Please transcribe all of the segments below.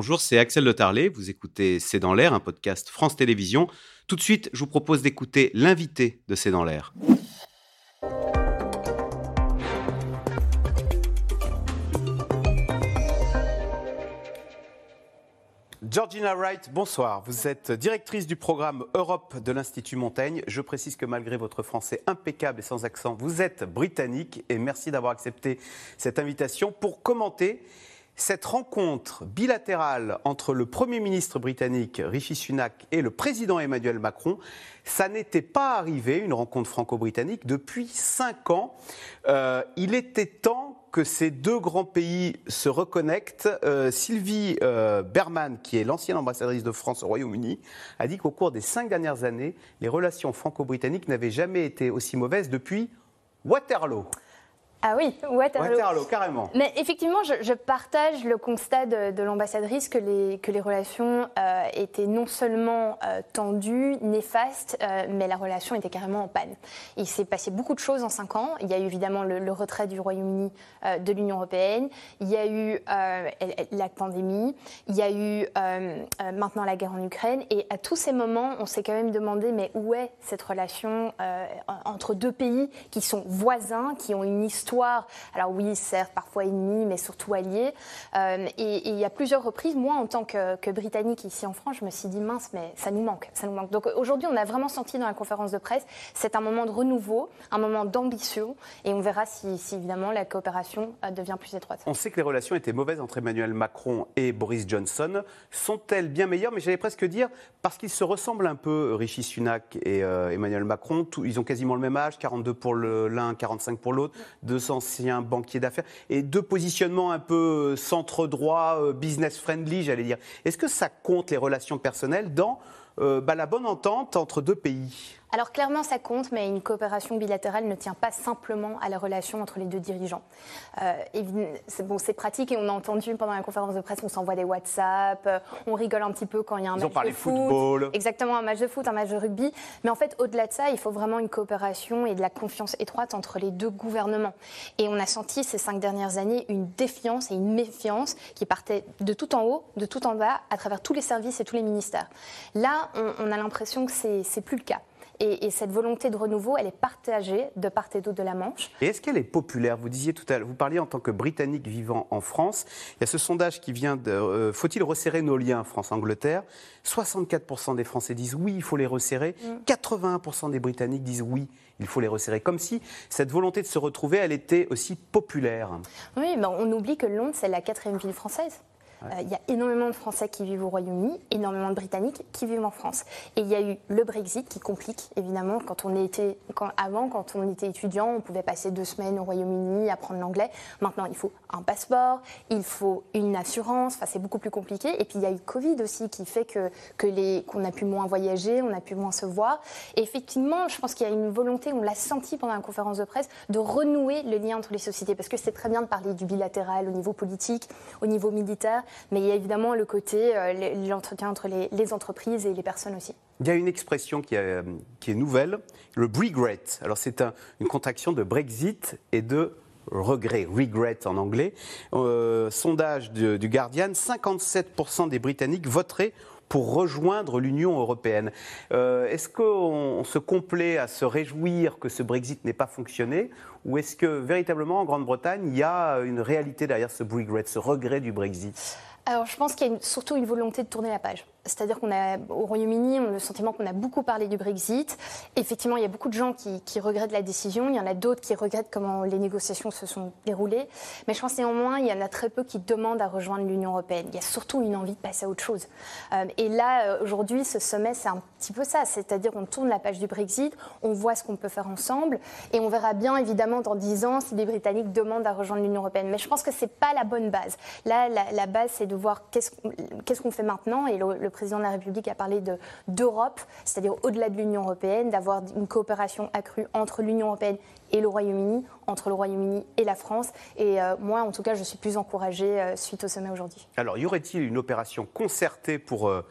bonjour, c'est Axel Le Tarlet. Vous écoutez C'est dans l'air, un podcast France Télévisions. Tout de suite, je vous propose d'écouter l'invité de C'est dans l'air. Georgina Wright, bonsoir. Vous êtes directrice du programme Europe de l'Institut Montaigne. Je précise que malgré votre français impeccable et sans accent, vous êtes britannique et merci d'avoir accepté cette invitation pour commenter cette rencontre bilatérale entre le Premier ministre britannique Rishi Sunak et le président Emmanuel Macron, ça n'était pas arrivé, une rencontre franco-britannique, depuis cinq ans. Euh, il était temps que ces deux grands pays se reconnectent. Euh, Sylvie euh, Berman, qui est l'ancienne ambassadrice de France au Royaume-Uni, a dit qu'au cours des cinq dernières années, les relations franco-britanniques n'avaient jamais été aussi mauvaises depuis Waterloo. Ah oui, Waterloo. Waterloo, carrément. Mais effectivement, je, partage le constat de, l'ambassadrice que les, que les relations euh, étaient non seulement euh, tendues, néfastes, euh, mais la relation était carrément en panne. Il s'est passé beaucoup de choses en cinq ans. Il y a eu évidemment le, retrait du Royaume-Uni de l'Union européenne. Il y a eu la pandémie. Il y a eu maintenant la guerre en Ukraine. Et à tous ces moments, on s'est quand même demandé, mais où est cette relation entre deux pays qui sont voisins, qui ont une histoire alors oui, certes, parfois ennemis, mais surtout alliés. Euh, et, il y a plusieurs reprises, moi, en tant que, Britannique ici en France, je me suis dit, mince, mais ça nous manque, ça nous manque. Donc aujourd'hui, on a vraiment senti dans la conférence de presse, c'est un moment de renouveau, un moment d'ambition, et on verra si, évidemment la coopération euh, devient plus étroite. On sait que les relations étaient mauvaises entre Emmanuel Macron et Boris Johnson. Sont-elles bien meilleures? Mais j'allais presque dire, parce qu'ils se ressemblent un peu, Rishi Sunak et euh, Emmanuel Macron, ils ont quasiment le même âge, 42 pour l'un, 45 pour l'autre, anciens banquiers d'affaires, et deux positionnements un peu centre-droit, euh, business-friendly, j'allais dire. Est-ce que ça compte les relations personnelles dans euh, bah, la bonne entente entre deux pays? Alors clairement, ça compte, mais une coopération bilatérale ne tient pas simplement à la relation entre les deux dirigeants. Euh, c'est bon, c'est pratique et on a entendu pendant la conférence de presse, on s'envoie des WhatsApp, euh, on rigole un petit peu quand il y a un match de foot, football. exactement un match de foot, un match de rugby. Mais en fait, au-delà de ça, il faut vraiment une coopération et de la confiance étroite entre les deux gouvernements. Et on a senti ces cinq dernières années une défiance et une méfiance qui partait de tout en haut, de tout en bas, à travers tous les services et tous les ministères. Là, on, on a l'impression que c'est plus le cas. Et, cette volonté de renouveau, elle est partagée de part et d'autre de la Manche. Et est-ce qu'elle est populaire? Vous disiez tout à l'heure, vous parliez en tant que Britannique vivant en France. Il y a ce sondage qui vient de euh, faut-il resserrer nos liens France-Angleterre? 64% des Français disent oui, il faut les resserrer. 81% mm. des Britanniques disent oui, il faut les resserrer. Comme si cette volonté de se retrouver, elle était aussi populaire. Oui, ben on oublie que Londres, c'est la quatrième ville française. Euh, il y a énormément de Français qui vivent au Royaume-Uni, énormément de Britanniques qui vivent en France. Et il y a eu le Brexit qui complique, évidemment, quand on était, avant, quand on était étudiant, on pouvait passer deux semaines au Royaume-Uni, apprendre l'anglais. Maintenant, il faut un passeport, il faut une assurance, enfin, c'est beaucoup plus compliqué. Et puis, il y a eu Covid aussi qui fait que, que les, qu'on a pu moins voyager, on a pu moins se voir. Et effectivement, je pense qu'il y a une volonté, on l'a senti pendant la conférence de presse, de renouer le lien entre les sociétés. Parce que c'est très bien de parler du bilatéral au niveau politique, au niveau militaire, mais il y a évidemment le côté, euh, l'entretien entre les, entreprises et les personnes aussi. Il y a une expression qui, est nouvelle, le regret. Alors c'est une contraction de Brexit et de regret, regret en anglais. Euh, sondage du, Guardian, 57% des Britanniques voteraient pour rejoindre l'Union européenne. Euh, est-ce qu'on se complaît à se réjouir que ce Brexit n'ait pas fonctionné ou est-ce que véritablement en Grande-Bretagne, il y a une réalité derrière ce regret, ce regret du Brexit? Alors, je pense qu'il y a surtout une volonté de tourner la page. C'est-à-dire qu'on a, au Royaume-Uni, on a le sentiment qu'on a beaucoup parlé du Brexit. Effectivement, il y a beaucoup de gens qui, regrettent la décision. Il y en a d'autres qui regrettent comment les négociations se sont déroulées. Mais je pense néanmoins, il y en a très peu qui demandent à rejoindre l'Union européenne. Il y a surtout une envie de passer à autre chose. Euh, et là, euh, aujourd'hui, ce sommet, c'est un petit peu ça. C'est-à-dire, on tourne la page du Brexit, on voit ce qu'on peut faire ensemble, et on verra bien, évidemment, dans dix ans, si les Britanniques demandent à rejoindre l'Union européenne. Mais je pense que c'est pas la bonne base. Là, la, base, c'est de voir qu'est-ce qu'on fait maintenant. Et le le président de la République a parlé d'Europe, c'est-à-dire au-delà de l'Union européenne, d'avoir une coopération accrue entre l'Union européenne et le Royaume-Uni, entre le Royaume-Uni et la France. Et euh, moi, en tout cas, je suis plus encouragée euh, suite au sommet aujourd'hui. Alors, y aurait-il une opération concertée pour euh,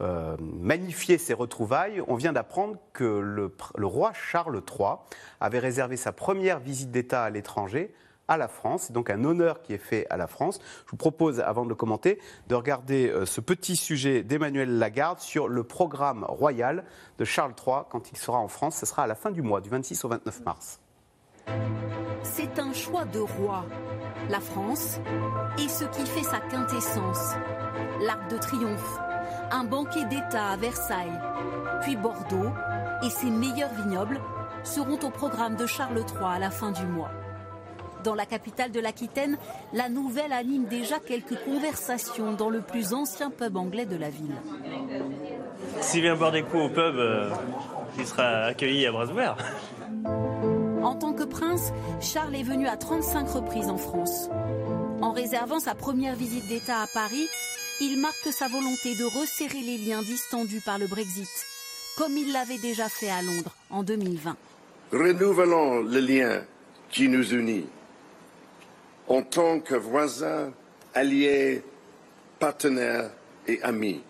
magnifier ces retrouvailles On vient d'apprendre que le, le, roi Charles III avait réservé sa première visite d'État à l'étranger à la France. C'est donc un honneur qui est fait à la France. Je vous propose, avant de le commenter, de regarder euh, ce petit sujet d'Emmanuel Lagarde sur le programme royal de Charles III quand il sera en France. Ce sera à la fin du mois, du 26 au 29 mars. C'est un choix de roi. La France et ce qui fait sa quintessence. L'Arc de Triomphe, un banquet d'État à Versailles, puis Bordeaux et ses meilleurs vignobles seront au programme de Charles III à la fin du mois. Dans la capitale de l'Aquitaine, la nouvelle anime déjà quelques conversations dans le plus ancien pub anglais de la ville. S'il vient boire des coups au pub, euh, il sera accueilli à bras ouverts. En tant que prince, Charles est venu à 35 reprises en France. En réservant sa première visite d'État à Paris, il marque sa volonté de resserrer les liens distendus par le Brexit, comme il l'avait déjà fait à Londres en 2020. Renouvelons le lien qui nous unit en tant que voisins, alliés, partenaires et amis.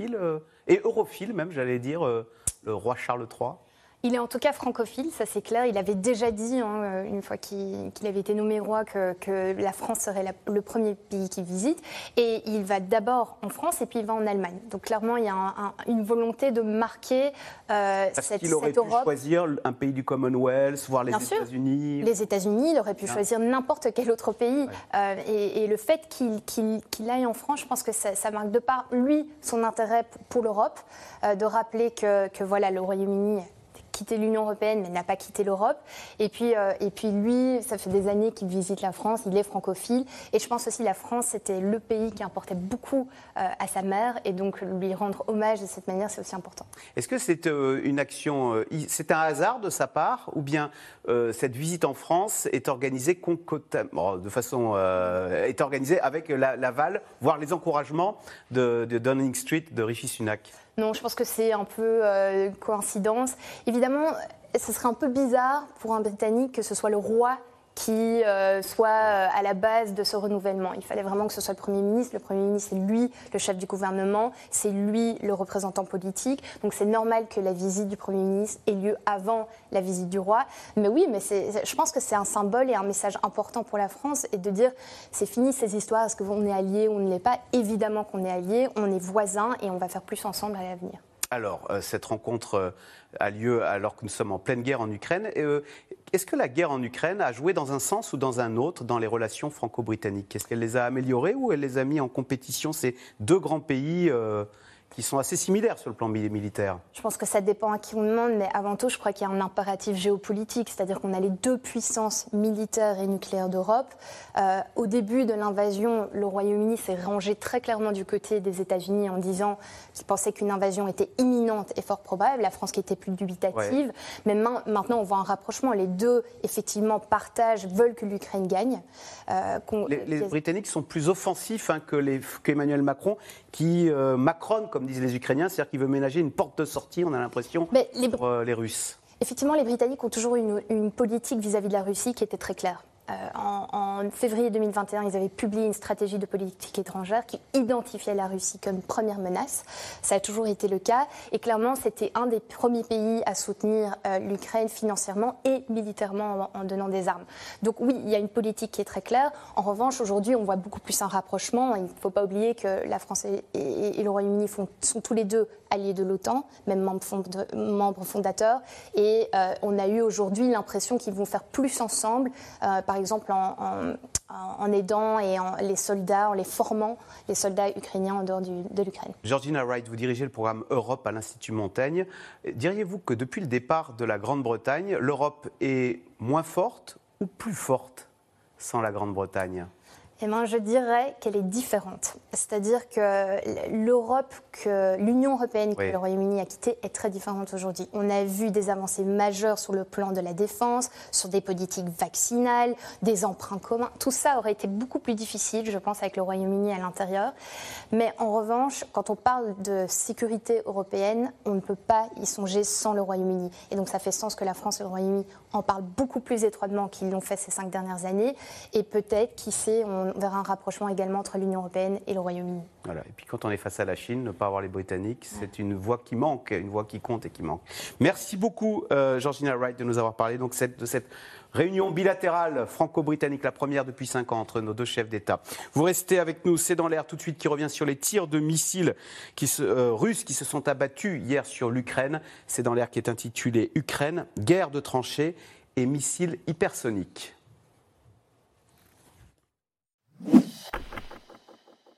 Euh, et europhile même, j'allais dire, euh, le roi Charles III il est en tout cas francophile, ça c'est clair. Il avait déjà dit, hein, euh, une fois qu'il avait été nommé roi, que, la France serait le premier pays qu'il visite. Et il va d'abord en France et puis il va en Allemagne. Donc clairement, il y a une volonté de marquer euh, Parce qu'il aurait pu choisir un pays du Commonwealth, voire les États-Unis. Les États-Unis, il aurait pu choisir n'importe quel autre pays. Euh, et, le fait qu'il aille en France, je pense que ça, marque de part, lui, son intérêt pour l'Europe, de rappeler que, que voilà, le Royaume-Uni quitté l'Union européenne, mais n'a pas quitté l'Europe. Et puis, euh, et puis lui, ça fait des années qu'il visite la France, il est francophile. Et je pense aussi la France, c'était le pays qui importait beaucoup euh, à sa mère. Et donc, lui rendre hommage de cette manière, c'est aussi important. Est-ce que c'est euh, une action, c'est un hasard de sa part, ou bien cette visite en France est organisée de façon, est organisée avec l'aval, voire les encouragements de, de Downing Street de Rishi Sunak? Non, je pense que c'est un peu euh, coïncidence. Évidemment, ce serait un peu bizarre pour un Britannique que ce soit le roi qui euh, soit euh, à la base de ce renouvellement. Il fallait vraiment que ce soit le Premier ministre. Le Premier ministre, c'est lui le chef du gouvernement, c'est lui le représentant politique. Donc c'est normal que la visite du Premier ministre ait lieu avant la visite du roi. Mais oui, mais je pense que c'est un symbole et un message important pour la France et de dire c'est fini ces histoires, est-ce qu'on est alliés ou on ne l'est pas? Évidemment qu'on est alliés, on est voisins et on va faire plus ensemble à l'avenir. Alors, euh, cette rencontre euh, a lieu alors que nous sommes en pleine guerre en Ukraine. Euh, est-ce que la guerre en Ukraine a joué dans un sens ou dans un autre dans les relations franco-britanniques? Est-ce qu'elle les a améliorées ou elle les a mis en compétition ces deux grands pays qui sont assez similaires sur le plan militaire Je pense que ça dépend à qui on demande, mais avant tout, je crois qu'il y a un impératif géopolitique, c'est-à-dire qu'on a les deux puissances militaires et nucléaires d'Europe. Euh, au début de l'invasion, le Royaume-Uni s'est rangé très clairement du côté des États-Unis en disant qu'il pensait qu'une invasion était imminente et fort probable, la France qui était plus dubitative. Mais maintenant, on voit un rapprochement. Les deux, effectivement, partagent, veulent que l'Ukraine gagne. Euh, les, Britanniques sont plus offensifs hein, qu'Emmanuel Macron, qui euh, macronne, comme disent les Ukrainiens, c'est-à-dire qu'il veut ménager une porte de sortie, on a l'impression, pour euh, les Russes. Effectivement, les Britanniques ont toujours une, une politique vis à -vis de la Russie qui était très claire. Euh, en, février 2021, ils avaient publié une stratégie de politique étrangère qui identifiait la Russie comme première menace. Ça a toujours été le cas. Et clairement, c'était un des premiers pays à soutenir euh, l'Ukraine financièrement et militairement en, donnant des armes. Donc oui, il y a une politique qui est très claire. En revanche, aujourd'hui, on voit beaucoup plus un rapprochement. Il ne faut pas oublier que la France et, le Royaume-Uni sont tous les deux alliés de l'OTAN, même membres, fondateurs. Et euh, on a eu aujourd'hui l'impression qu'ils vont faire plus ensemble. par exemple en, aidant et en les soldats, en les formant, les soldats ukrainiens en dehors de l'Ukraine. Georgina Wright, vous dirigez le programme Europe à l'Institut Montaigne. Diriez-vous que depuis le départ de la Grande-Bretagne, l'Europe est moins forte ou plus forte sans la Grande-Bretagne? Eh ben, je dirais qu'elle est différente. C'est-à-dire que l'Europe, que l'Union européenne que le Royaume-Uni a quittée est très différente aujourd'hui. On a vu des avancées majeures sur le plan de la défense, sur des politiques vaccinales, des emprunts communs. Tout ça aurait été beaucoup plus difficile, je pense, avec le Royaume-Uni à l'intérieur. Mais en revanche, quand on parle de sécurité européenne, on ne peut pas y songer sans le Royaume-Uni. Et donc ça fait sens que la France et le Royaume-Uni en parlent beaucoup plus étroitement qu'ils l'ont fait ces cinq dernières années. Et peut-être, qui sait, on vers un rapprochement également entre l'Union européenne et le Royaume-Uni. Voilà. Et puis quand on est face à la Chine, ne pas avoir les Britanniques, c'est une voix qui manque, une voix qui compte et qui manque. Merci beaucoup, euh, Georgina Wright, de nous avoir parlé donc, de cette réunion bilatérale franco-britannique, la première depuis cinq ans entre nos deux chefs d'État. Vous restez avec nous, c'est dans l'air tout de suite qui revient sur les tirs de missiles qui euh, russes qui se sont abattus hier sur l'Ukraine. C'est dans l'air qui est intitulé Ukraine, guerre de tranchées et missiles hypersoniques.